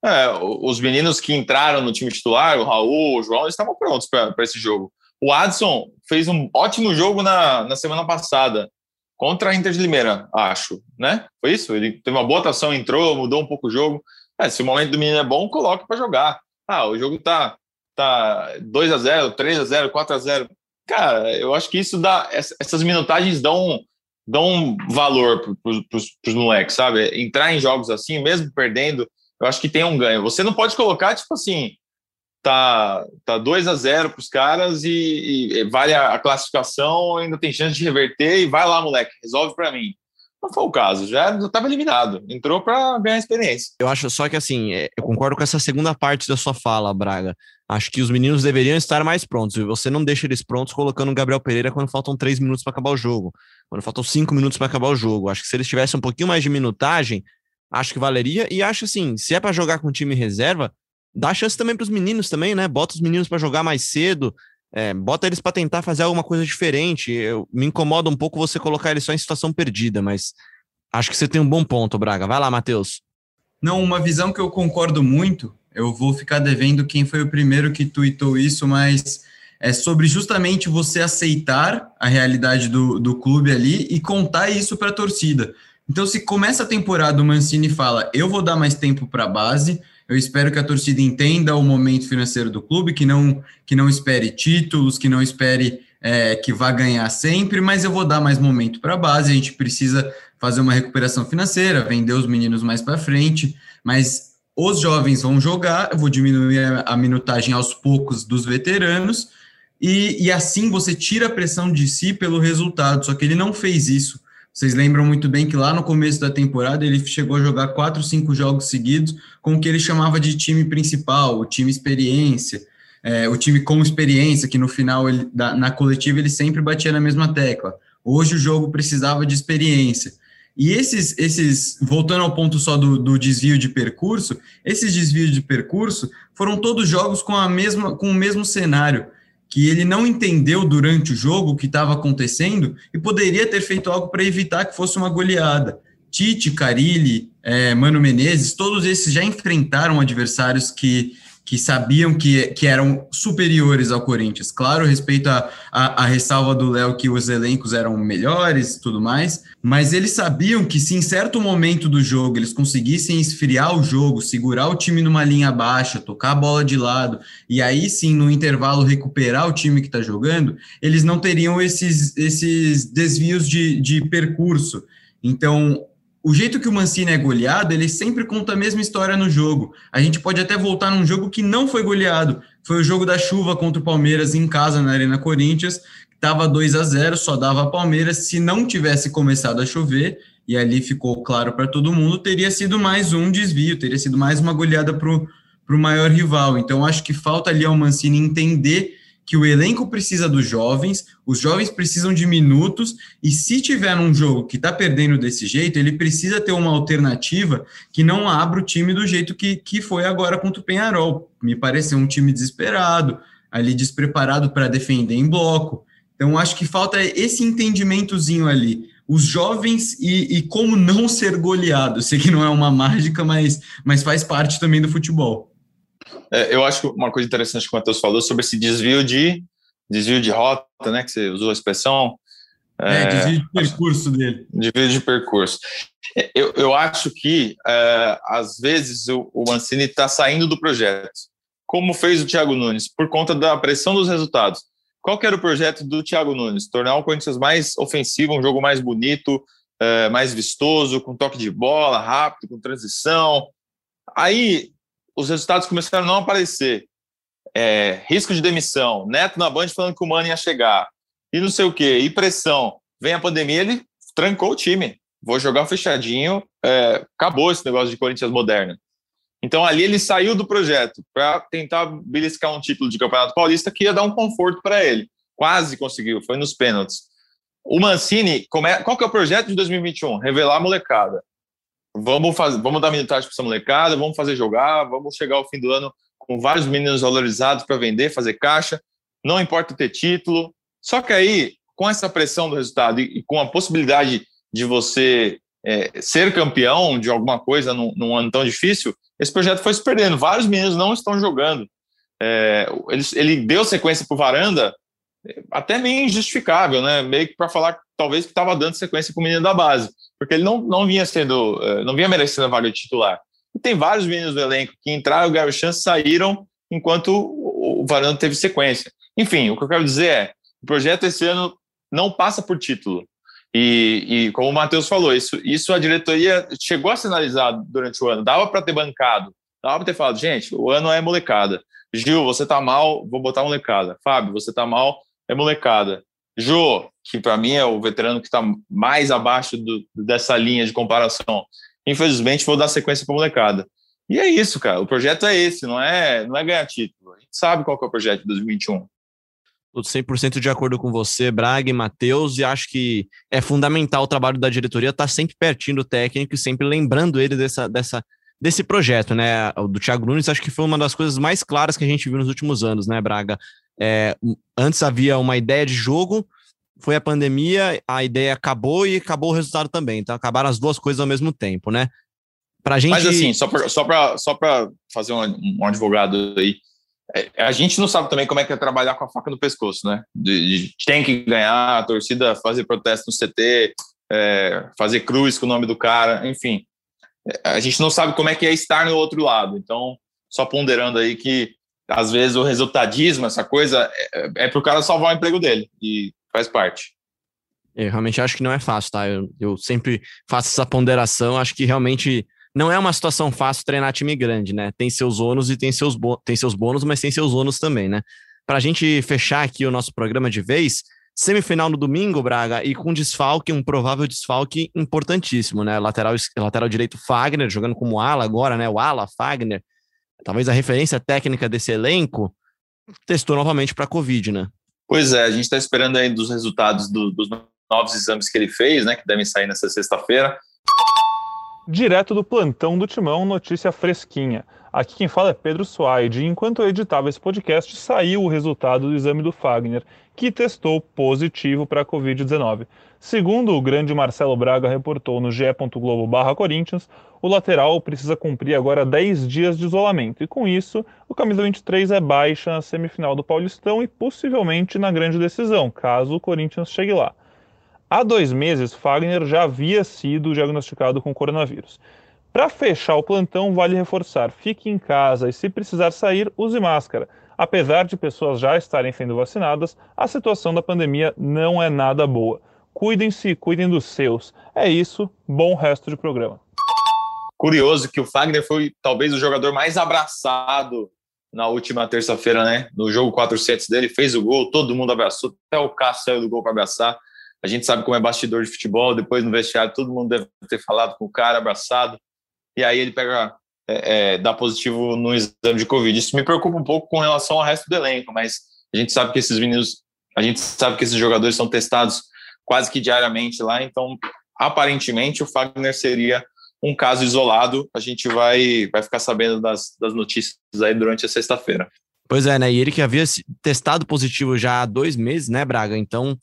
É, os meninos que entraram no time titular, o Raul, o João, eles estavam prontos para esse jogo. O Adson fez um ótimo jogo na, na semana passada contra a Inter de Limeira, acho, né? Foi isso? Ele teve uma boa atuação, entrou, mudou um pouco o jogo. É, se o momento do menino é bom, coloque para jogar. Ah, o jogo tá tá 2 a 0 3 a 0 4 a 0 Cara, eu acho que isso dá. Essas minutagens dão, dão valor para os moleques, sabe? Entrar em jogos assim, mesmo perdendo, eu acho que tem um ganho. Você não pode colocar, tipo assim, tá, tá 2 a 0 para os caras e, e, vale a, classificação, ainda tem chance de reverter e vai lá, moleque, resolve para mim. Não foi o caso, já estava eliminado, entrou para ganhar experiência. Eu acho só que assim, é, eu concordo com essa segunda parte da sua fala, Braga. Acho que os meninos deveriam estar mais prontos. E você não deixa eles prontos colocando o Gabriel Pereira quando faltam três minutos para acabar o jogo, quando faltam cinco minutos para acabar o jogo. Acho que se eles tivessem um pouquinho mais de minutagem, acho que valeria. E acho assim, se é para jogar com time reserva, dá chance também para os meninos também, né? Bota os meninos para jogar mais cedo, é, bota eles para tentar fazer alguma coisa diferente. Eu, me incomoda um pouco você colocar eles só em situação perdida, mas acho que você tem um bom ponto, Braga. Vai lá, Matheus. Não, uma visão que eu concordo muito. Eu vou ficar devendo quem foi o primeiro que tuitou isso, mas é sobre justamente você aceitar a realidade do, do clube ali e contar isso para a torcida. Então, se começa a temporada, o Mancini fala: eu vou dar mais tempo para a base, eu espero que a torcida entenda o momento financeiro do clube, que não, que não espere títulos, que não espere é, que vá ganhar sempre, mas eu vou dar mais momento para a base. A gente precisa fazer uma recuperação financeira, vender os meninos mais para frente, mas os jovens vão jogar, eu vou diminuir a minutagem aos poucos dos veteranos, e, e assim você tira a pressão de si pelo resultado. Só que ele não fez isso. Vocês lembram muito bem que lá no começo da temporada ele chegou a jogar quatro, cinco jogos seguidos com o que ele chamava de time principal, o time experiência, é, o time com experiência, que no final, ele, na coletiva, ele sempre batia na mesma tecla. Hoje o jogo precisava de experiência. E esses, esses voltando ao ponto só do, do desvio de percurso, esses desvios de percurso foram todos jogos com, a mesma, com o mesmo cenário que ele não entendeu durante o jogo o que estava acontecendo e poderia ter feito algo para evitar que fosse uma goleada. Tite, Carilli, é, Mano Menezes, todos esses já enfrentaram adversários que que sabiam que, que eram superiores ao Corinthians. Claro, respeito a, a, a ressalva do Léo que os elencos eram melhores e tudo mais, mas eles sabiam que se em certo momento do jogo eles conseguissem esfriar o jogo, segurar o time numa linha baixa, tocar a bola de lado, e aí sim, no intervalo, recuperar o time que está jogando, eles não teriam esses, esses desvios de, de percurso. Então, o jeito que o Mancini é goleado, ele sempre conta a mesma história no jogo. A gente pode até voltar num jogo que não foi goleado. Foi o jogo da chuva contra o Palmeiras em casa na Arena Corinthians, estava 2 a 0, só dava Palmeiras. Se não tivesse começado a chover, e ali ficou claro para todo mundo, teria sido mais um desvio, teria sido mais uma goleada para o maior rival. Então, acho que falta ali ao Mancini entender que o elenco precisa dos jovens, os jovens precisam de minutos, e se tiver um jogo que está perdendo desse jeito, ele precisa ter uma alternativa que não abra o time do jeito que, que foi agora contra o Penharol. Me pareceu um time desesperado, ali despreparado para defender em bloco. Então, acho que falta esse entendimentozinho ali. Os jovens e, e como não ser goleado. Sei que não é uma mágica, mas, mas faz parte também do futebol. É, eu acho que uma coisa interessante que o Matheus falou sobre esse desvio de desvio de rota, né? Que você usou a expressão. É, é desvio de percurso dele. Desvio de percurso. Eu, eu acho que, é, às vezes, o, o Mancini está saindo do projeto, como fez o Thiago Nunes, por conta da pressão dos resultados. Qual que era o projeto do Thiago Nunes? Tornar o Corinthians mais ofensivo, um jogo mais bonito, é, mais vistoso, com toque de bola, rápido, com transição. Aí os resultados começaram a não aparecer. É, risco de demissão, Neto na Band falando que o Mano ia chegar, e não sei o quê, e pressão. Vem a pandemia, ele trancou o time. Vou jogar fechadinho, é, acabou esse negócio de Corinthians moderno. Então ali ele saiu do projeto para tentar beliscar um título de Campeonato Paulista que ia dar um conforto para ele. Quase conseguiu, foi nos pênaltis. O Mancini, qual que é o projeto de 2021? Revelar a molecada vamos fazer, vamos dar minutagem para essa molecada, vamos fazer jogar, vamos chegar ao fim do ano com vários meninos valorizados para vender, fazer caixa, não importa ter título. Só que aí, com essa pressão do resultado e, com a possibilidade de você é, ser campeão de alguma coisa num, num, ano tão difícil, esse projeto foi se perdendo. Vários meninos não estão jogando. É, ele, ele deu sequência para o Varanda, até meio injustificável, né? Meio que para falar talvez que estava dando sequência com o menino da base porque ele não, não vinha sendo, eh, não vinha merecendo a vaga de titular. E tem vários meninos do elenco que entraram, ganharam chance, saíram, enquanto o Varanda teve sequência. Enfim, o que eu quero dizer é, o projeto esse ano não passa por título. E, e como o Matheus falou, isso, isso a diretoria chegou a sinalizar durante o ano, dava para ter bancado, dava para ter falado, gente, o ano é molecada. Gil, você tá mal, vou botar molecada. Fábio, você tá mal, é molecada. Jô, que para mim é o veterano que está mais abaixo do, dessa linha de comparação. Infelizmente, vou dar sequência para molecada. E é isso, cara. O projeto é esse, não é, não é ganhar título. A gente sabe qual é o projeto de 2021. Estou 100% de acordo com você, Braga e Matheus, e acho que é fundamental o trabalho da diretoria estar tá sempre pertinho do técnico e sempre lembrando ele dessa, dessa, desse projeto, né? O do Thiago Nunes, acho que foi uma das coisas mais claras que a gente viu nos últimos anos, né, Braga? É, antes havia uma ideia de jogo, foi a pandemia, a ideia acabou e acabou o resultado também. Então acabaram as duas coisas ao mesmo tempo, né? Pra gente... Mas assim, só para só só fazer um, um advogado aí, é, a gente não sabe também como é que é trabalhar com a faca no pescoço, né? De, de, tem que ganhar, a torcida fazer protesto no CT, é, fazer cruz com o nome do cara, enfim. É, a gente não sabe como é que é estar no outro lado. Então, só ponderando aí que às vezes o resultadismo, essa coisa, é, é para o cara salvar o emprego dele e faz parte. Eu realmente acho que não é fácil, tá? Eu, eu sempre faço essa ponderação, acho que realmente não é uma situação fácil treinar time grande, né? Tem seus ônus e tem seus, tem seus bônus, mas tem seus ônus também, né? Para a gente fechar aqui o nosso programa de vez, semifinal no domingo, Braga, e com desfalque, um provável desfalque importantíssimo, né? Lateral, lateral direito Fagner, jogando como ala agora, né? O ala Fagner, talvez a referência técnica desse elenco, testou novamente para Covid, né? Pois é, a gente está esperando aí dos resultados do, dos novos exames que ele fez, né? Que devem sair nessa sexta-feira. Direto do plantão do Timão, notícia fresquinha. Aqui quem fala é Pedro Suaide. Enquanto eu editava esse podcast, saiu o resultado do exame do Fagner, que testou positivo para a Covid-19. Segundo o grande Marcelo Braga reportou no ge.globo Corinthians, o lateral precisa cumprir agora 10 dias de isolamento. E com isso, o camisa 23 é baixa na semifinal do Paulistão e possivelmente na grande decisão, caso o Corinthians chegue lá. Há dois meses, Fagner já havia sido diagnosticado com coronavírus. Para fechar o plantão, vale reforçar: fique em casa e, se precisar sair, use máscara. Apesar de pessoas já estarem sendo vacinadas, a situação da pandemia não é nada boa. Cuidem-se, cuidem dos seus. É isso, bom resto de programa. Curioso que o Fagner foi talvez o jogador mais abraçado na última terça-feira, né? No jogo 400 dele, fez o gol, todo mundo abraçou, até o Cássio saiu do gol para abraçar. A gente sabe como é bastidor de futebol, depois no vestiário todo mundo deve ter falado com o cara, abraçado, e aí ele pega, é, é, dá positivo no exame de Covid. Isso me preocupa um pouco com relação ao resto do elenco, mas a gente sabe que esses meninos, a gente sabe que esses jogadores são testados quase que diariamente lá, então aparentemente o Fagner seria um caso isolado. A gente vai, vai ficar sabendo das, das notícias aí durante a sexta-feira. Pois é, né? E ele que havia testado positivo já há dois meses, né, Braga? Então,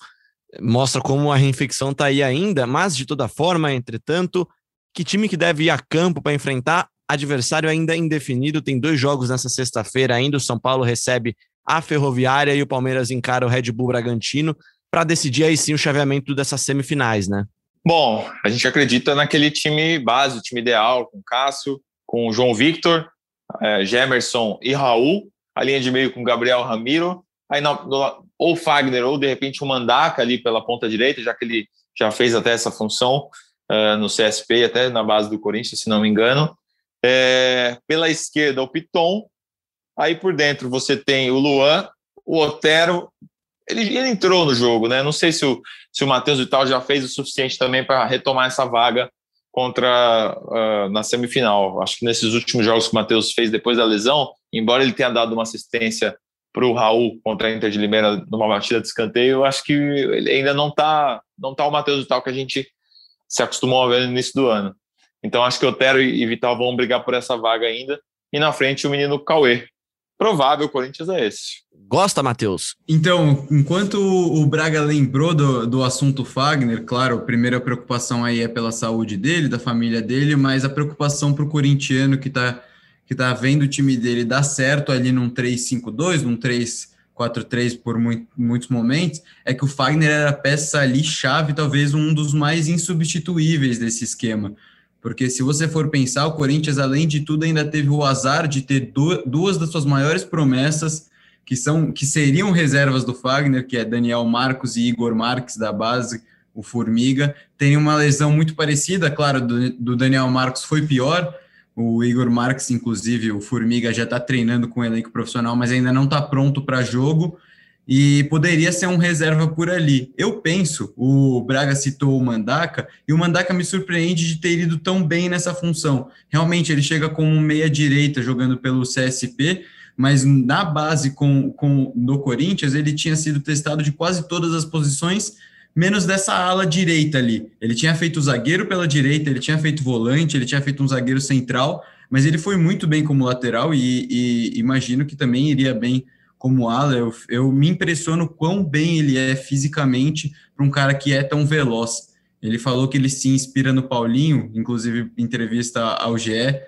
mostra como a reinfecção está aí ainda, mas de toda forma, entretanto, que time que deve ir a campo para enfrentar adversário ainda indefinido, tem dois jogos nessa sexta-feira ainda, o São Paulo recebe a Ferroviária e o Palmeiras encara o Red Bull Bragantino para decidir aí sim o chaveamento dessas semifinais, né? Bom, a gente acredita naquele time base, o time ideal, com Cássio, com João Victor, é, Gemerson e Raul, a linha de meio com Gabriel Ramiro, aí no, ou Fagner ou de repente o Mandaca ali pela ponta direita, já que ele já fez até essa função uh, no CSP, até na base do Corinthians, se não me engano. É, pela esquerda, o Piton. Aí por dentro você tem o Luan, o Otero. Ele, ele entrou no jogo, né? Não sei se o, se o Matheus Vital já fez o suficiente também para retomar essa vaga contra uh, na semifinal. Acho que nesses últimos jogos que o Matheus fez depois da lesão, embora ele tenha dado uma assistência para o Raul contra a Inter de Limeira numa batida de escanteio, acho que ele ainda não está não tá o Matheus Vital que a gente se acostumou a ver no início do ano. Então acho que Otero e Vital vão brigar por essa vaga ainda. E na frente o menino Cauê. Provável o Corinthians é esse. Gosta, Matheus? Então, enquanto o Braga lembrou do, do assunto Fagner, claro, a primeira preocupação aí é pela saúde dele, da família dele, mas a preocupação para o corintiano que está que tá vendo o time dele dar certo ali num 3-5-2, num 3-4-3 por muito, muitos momentos, é que o Fagner era peça ali chave, talvez um dos mais insubstituíveis desse esquema. Porque se você for pensar, o Corinthians, além de tudo, ainda teve o azar de ter duas das suas maiores promessas, que são que seriam reservas do Fagner, que é Daniel Marcos e Igor Marques da base, o Formiga, tem uma lesão muito parecida, claro, do, do Daniel Marcos foi pior, o Igor Marques, inclusive, o Formiga já está treinando com o elenco profissional, mas ainda não está pronto para jogo e poderia ser um reserva por ali. Eu penso, o Braga citou o Mandaca, e o Mandaca me surpreende de ter ido tão bem nessa função. Realmente, ele chega como meia-direita jogando pelo CSP, mas na base com, com no Corinthians ele tinha sido testado de quase todas as posições, menos dessa ala direita ali. Ele tinha feito zagueiro pela direita, ele tinha feito volante, ele tinha feito um zagueiro central, mas ele foi muito bem como lateral e, e imagino que também iria bem como ala. Eu, eu me impressiono quão bem ele é fisicamente para um cara que é tão veloz. Ele falou que ele se inspira no Paulinho, inclusive entrevista ao GE.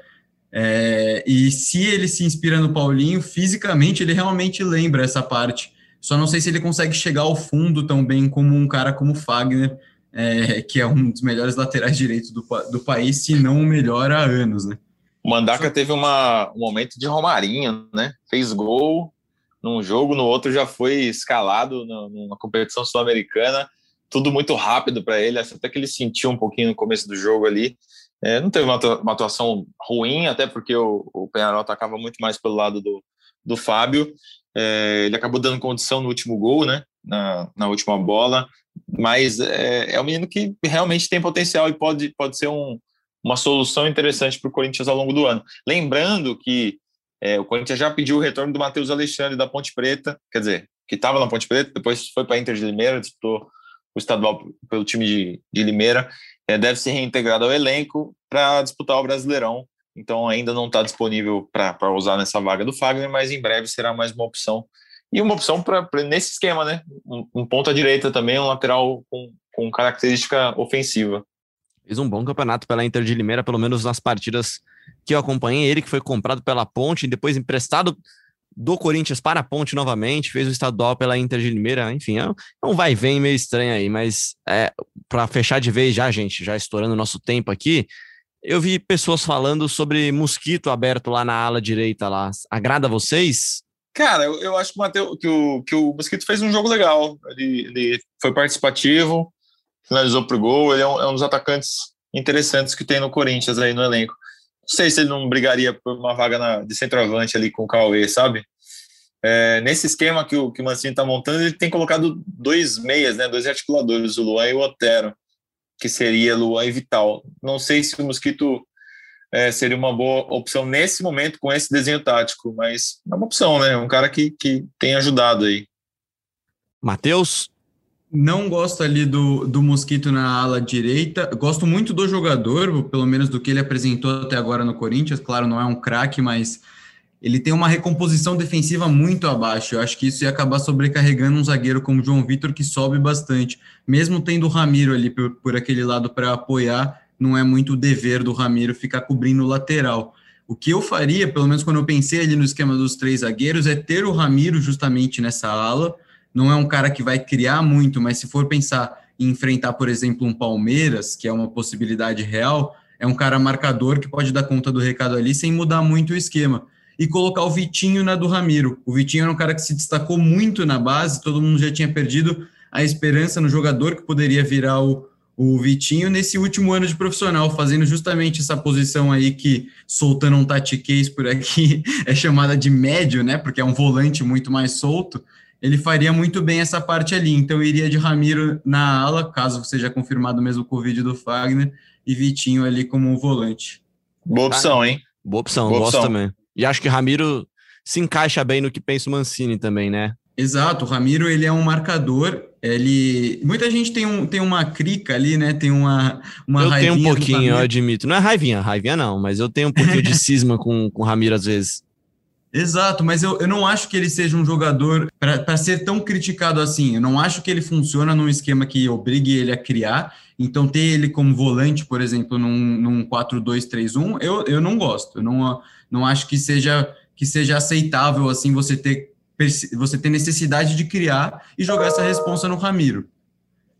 É, e se ele se inspira no Paulinho, fisicamente ele realmente lembra essa parte. Só não sei se ele consegue chegar ao fundo tão bem como um cara como Fagner, é, que é um dos melhores laterais direitos do, do país, se não o melhor há anos, né? O Mandaca teve uma, um momento de Romarinho, né? Fez gol num jogo, no outro já foi escalado numa competição sul-americana tudo muito rápido para ele, até que ele sentiu um pouquinho no começo do jogo ali. É, não teve uma, uma, atuação ruim, até porque o, o Penharol atacava muito mais pelo lado do, do Fábio. É, ele acabou dando condição no último gol, né? Na, na última bola, mas é, é um menino que realmente tem potencial e pode, pode ser um, uma solução interessante para o Corinthians ao longo do ano. Lembrando que é, o Corinthians já pediu o retorno do Matheus Alexandre da Ponte Preta, quer dizer, que estava na Ponte Preta, depois foi para a Inter de Limeira, disputou o estadual pelo time de, de Limeira, é, deve ser reintegrado ao elenco para disputar o Brasileirão. Então ainda não está disponível para usar nessa vaga do Fagner, mas em breve será mais uma opção. E uma opção para nesse esquema, né? Um, um ponta direita também, um lateral com, com característica ofensiva. Fez um bom campeonato pela Inter de Limeira, pelo menos nas partidas que eu acompanhei. Ele que foi comprado pela Ponte e depois emprestado do Corinthians para a Ponte novamente, fez o estadual pela Inter de Limeira, enfim, é um é vai vem meio estranho aí, mas é, para fechar de vez já, gente, já estourando o nosso tempo aqui, eu vi pessoas falando sobre mosquito aberto lá na ala direita lá. Agrada vocês? Cara, eu, eu acho que o, Mateu, que, o, que o Mosquito fez um jogo legal. Ele, ele foi participativo, finalizou pro gol. Ele é um, é um dos atacantes interessantes que tem no Corinthians aí no elenco. Não sei se ele não brigaria por uma vaga na, de centroavante ali com o Cauê, sabe? É, nesse esquema que o, que o Mancini está montando, ele tem colocado dois meias, né, dois articuladores, o Luan e o Otero, que seria Luan e Vital. Não sei se o Mosquito é, seria uma boa opção nesse momento com esse desenho tático, mas é uma opção, né? Um cara que, que tem ajudado aí. Matheus? Não gosto ali do, do Mosquito na ala direita. Gosto muito do jogador, pelo menos do que ele apresentou até agora no Corinthians. Claro, não é um craque, mas ele tem uma recomposição defensiva muito abaixo. Eu acho que isso ia acabar sobrecarregando um zagueiro como João Vitor, que sobe bastante. Mesmo tendo o Ramiro ali por, por aquele lado para apoiar, não é muito o dever do Ramiro ficar cobrindo o lateral. O que eu faria, pelo menos quando eu pensei ali no esquema dos três zagueiros, é ter o Ramiro justamente nessa ala não é um cara que vai criar muito, mas se for pensar em enfrentar, por exemplo, um Palmeiras, que é uma possibilidade real, é um cara marcador que pode dar conta do recado ali sem mudar muito o esquema. E colocar o Vitinho na do Ramiro. O Vitinho era um cara que se destacou muito na base, todo mundo já tinha perdido a esperança no jogador que poderia virar o, o Vitinho nesse último ano de profissional, fazendo justamente essa posição aí que, soltando um tatiquês por aqui, é chamada de médio, né? Porque é um volante muito mais solto ele faria muito bem essa parte ali. Então, iria de Ramiro na ala, caso seja confirmado mesmo o Covid do Fagner, e Vitinho ali como um volante. Boa opção, hein? Boa opção, Boa gosto opção. também. E acho que Ramiro se encaixa bem no que pensa o Mancini também, né? Exato, o Ramiro ele é um marcador. Ele muita gente tem, um, tem uma crica ali, né? Tem uma uma Eu tenho um pouquinho, eu admito. Não é raivinha, raivinha não, mas eu tenho um pouquinho de cisma com com o Ramiro às vezes. Exato, mas eu, eu não acho que ele seja um jogador para ser tão criticado assim. Eu não acho que ele funciona num esquema que obrigue ele a criar. Então, ter ele como volante, por exemplo, num, num 4-2-3-1, eu, eu não gosto. Eu não, não acho que seja, que seja aceitável assim você ter, você ter necessidade de criar e jogar essa responsa no Ramiro.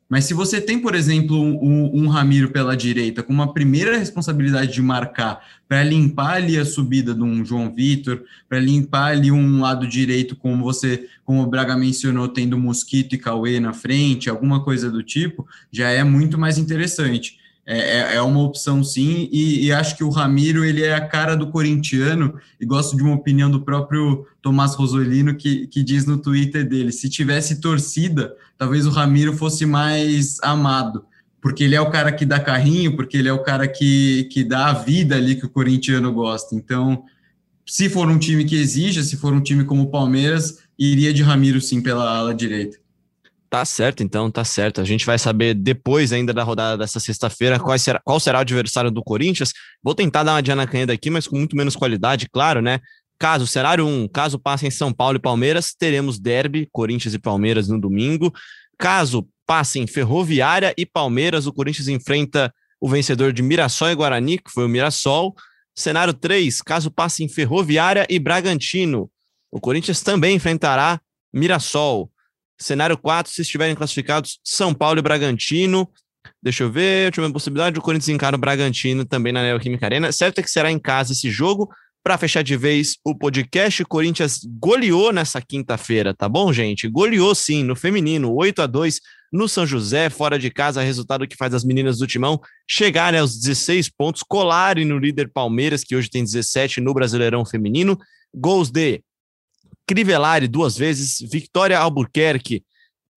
Mas se você tem, por exemplo, um, um Ramiro pela direita com uma primeira responsabilidade de marcar para limpar ali a subida de um João Vitor, para limpar ali um lado direito, como você, como o Braga mencionou, tendo Mosquito e Cauê na frente, alguma coisa do tipo, já é muito mais interessante. É, é, é uma opção sim, e, e, acho que o Ramiro ele é a cara do corintiano, e gosto de uma opinião do próprio Tomás Rosolino, que, que diz no Twitter dele, se tivesse torcida, talvez o Ramiro fosse mais amado, porque ele é o cara que dá carrinho, porque ele é o cara que, que dá a vida ali que o corintiano gosta, então se for um time que exija, se for um time como o Palmeiras, iria de Ramiro sim pela ala direita. Tá certo, então, tá certo. A gente vai saber depois ainda da rodada dessa sexta-feira qual será, qual será o adversário do Corinthians. Vou tentar dar uma diana canheta aqui, mas com muito menos qualidade, claro, né? Caso, cenário 1, caso passem São Paulo e Palmeiras, teremos derby, Corinthians e Palmeiras no domingo. Caso passem Ferroviária e Palmeiras, o Corinthians enfrenta o vencedor de Mirassol e Guarani, que foi o Mirassol. Cenário 3, caso passem Ferroviária e Bragantino, o Corinthians também enfrentará Mirassol. Cenário 4, se estiverem classificados São Paulo e Bragantino. Deixa eu ver, última possibilidade, o Corinthians encara o Bragantino também na Neoquímica Arena. Certo é que será em casa esse jogo. Para fechar de vez o podcast, o Corinthians goleou nessa quinta-feira, tá bom, gente? Goleou sim, no feminino, 8 a 2 no São José, fora de casa, resultado que faz as meninas do Timão chegarem aos 16 pontos, colarem no líder Palmeiras, que hoje tem 17 no Brasileirão Feminino. Gols de Crivellari duas vezes, Victoria Albuquerque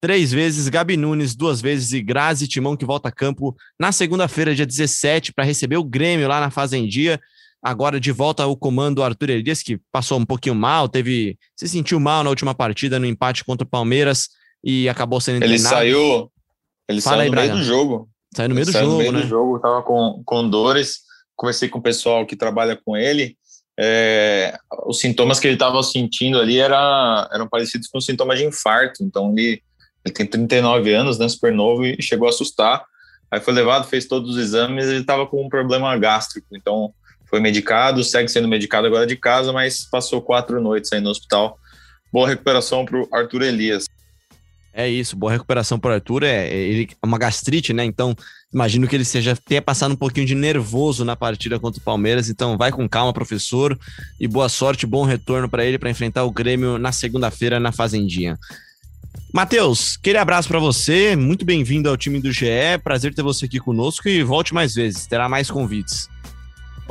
três vezes, Gabi Nunes duas vezes e Grazi Timão que volta a campo na segunda-feira, dia 17, para receber o Grêmio lá na Fazendia. Agora de volta ao comando Arthur Elias, que passou um pouquinho mal, teve se sentiu mal na última partida no empate contra o Palmeiras e acabou sendo Ele saiu, ele Fala saiu aí, no meio do jogo. Saiu no meio ele do jogo, no meio né? do jogo, tava com, com dores. Conversei com o pessoal que trabalha com ele é, os sintomas que ele estava sentindo ali era, eram parecidos com sintomas de infarto. Então, ele, ele tem 39 anos, né, super novo, e chegou a assustar. Aí foi levado, fez todos os exames, ele estava com um problema gástrico. Então, foi medicado, segue sendo medicado agora de casa, mas passou quatro noites aí no hospital. Boa recuperação para o Arthur Elias. É isso, boa recuperação para o Arthur. É, é, ele, é uma gastrite, né? Então, imagino que ele seja tenha passado um pouquinho de nervoso na partida contra o Palmeiras. Então, vai com calma, professor, e boa sorte, bom retorno para ele para enfrentar o Grêmio na segunda-feira na Fazendinha. Matheus, aquele abraço para você, muito bem-vindo ao time do GE, prazer ter você aqui conosco e volte mais vezes, terá mais convites.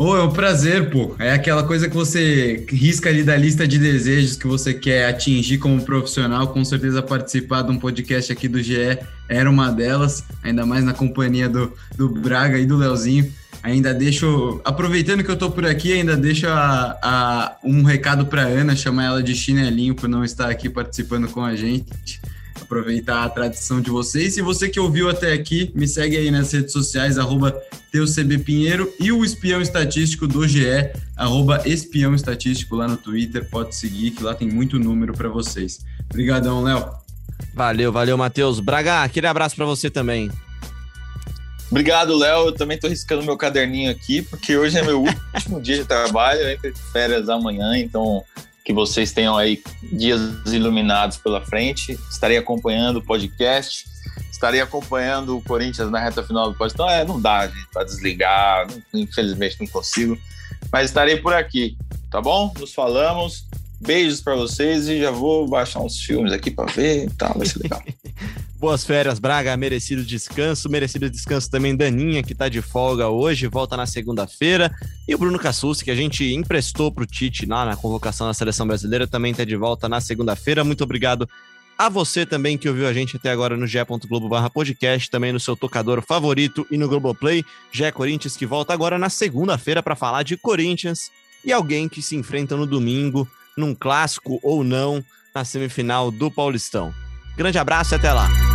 Oh, é um prazer, pô. É aquela coisa que você risca ali da lista de desejos que você quer atingir como profissional. Com certeza participar de um podcast aqui do GE era uma delas, ainda mais na companhia do, do Braga e do Leozinho. Ainda deixo, aproveitando que eu tô por aqui, ainda deixo a, a um recado para Ana, chamar ela de chinelinho por não estar aqui participando com a gente aproveitar a tradição de vocês. E você que ouviu até aqui, me segue aí nas redes sociais, arroba TeuCBPinheiro e o espião estatístico do GE, arroba espião estatístico lá no Twitter. Pode seguir, que lá tem muito número para vocês. Obrigadão, Léo. Valeu, valeu, Matheus. Braga, aquele abraço para você também. Obrigado, Léo. Eu também estou riscando meu caderninho aqui, porque hoje é meu último dia de trabalho, eu entro de férias amanhã, então que vocês tenham aí dias iluminados pela frente. Estarei acompanhando o podcast, estarei acompanhando o Corinthians na reta final do podcast. Então, é, não dá, gente, para desligar, infelizmente não consigo, mas estarei por aqui, tá bom? Nos falamos. Beijos para vocês e já vou baixar uns filmes aqui para ver tal, vai ser legal. Boas férias, Braga. Merecido descanso. Merecido descanso também Daninha, que está de folga hoje, volta na segunda-feira. E o Bruno Cassus, que a gente emprestou para o Tite lá na convocação da seleção brasileira, também está de volta na segunda-feira. Muito obrigado a você também que ouviu a gente até agora no ge.globo podcast, também no seu tocador favorito e no Globoplay. Gé Corinthians que volta agora na segunda-feira para falar de Corinthians e alguém que se enfrenta no domingo, num clássico ou não, na semifinal do Paulistão. Grande abraço e até lá.